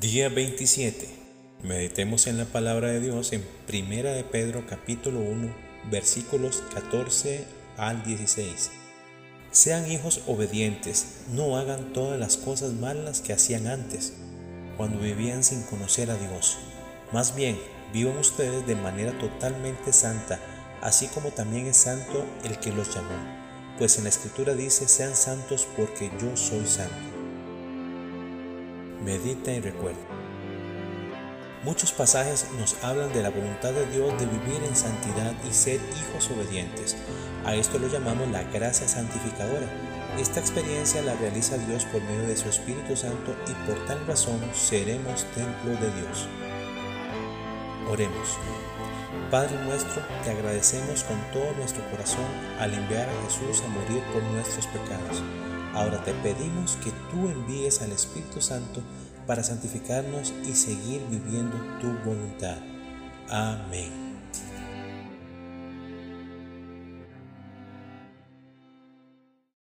Día 27. Meditemos en la palabra de Dios en Primera de Pedro capítulo 1 versículos 14 al 16. Sean hijos obedientes, no hagan todas las cosas malas que hacían antes, cuando vivían sin conocer a Dios. Más bien, vivan ustedes de manera totalmente santa, así como también es santo el que los llamó. Pues en la escritura dice, sean santos porque yo soy santo. Medita y recuerda. Muchos pasajes nos hablan de la voluntad de Dios de vivir en santidad y ser hijos obedientes. A esto lo llamamos la gracia santificadora. Esta experiencia la realiza Dios por medio de su Espíritu Santo y por tal razón seremos templo de Dios. Oremos. Padre nuestro, te agradecemos con todo nuestro corazón al enviar a Jesús a morir por nuestros pecados. Ahora te pedimos que tú envíes al Espíritu Santo para santificarnos y seguir viviendo tu voluntad. Amén.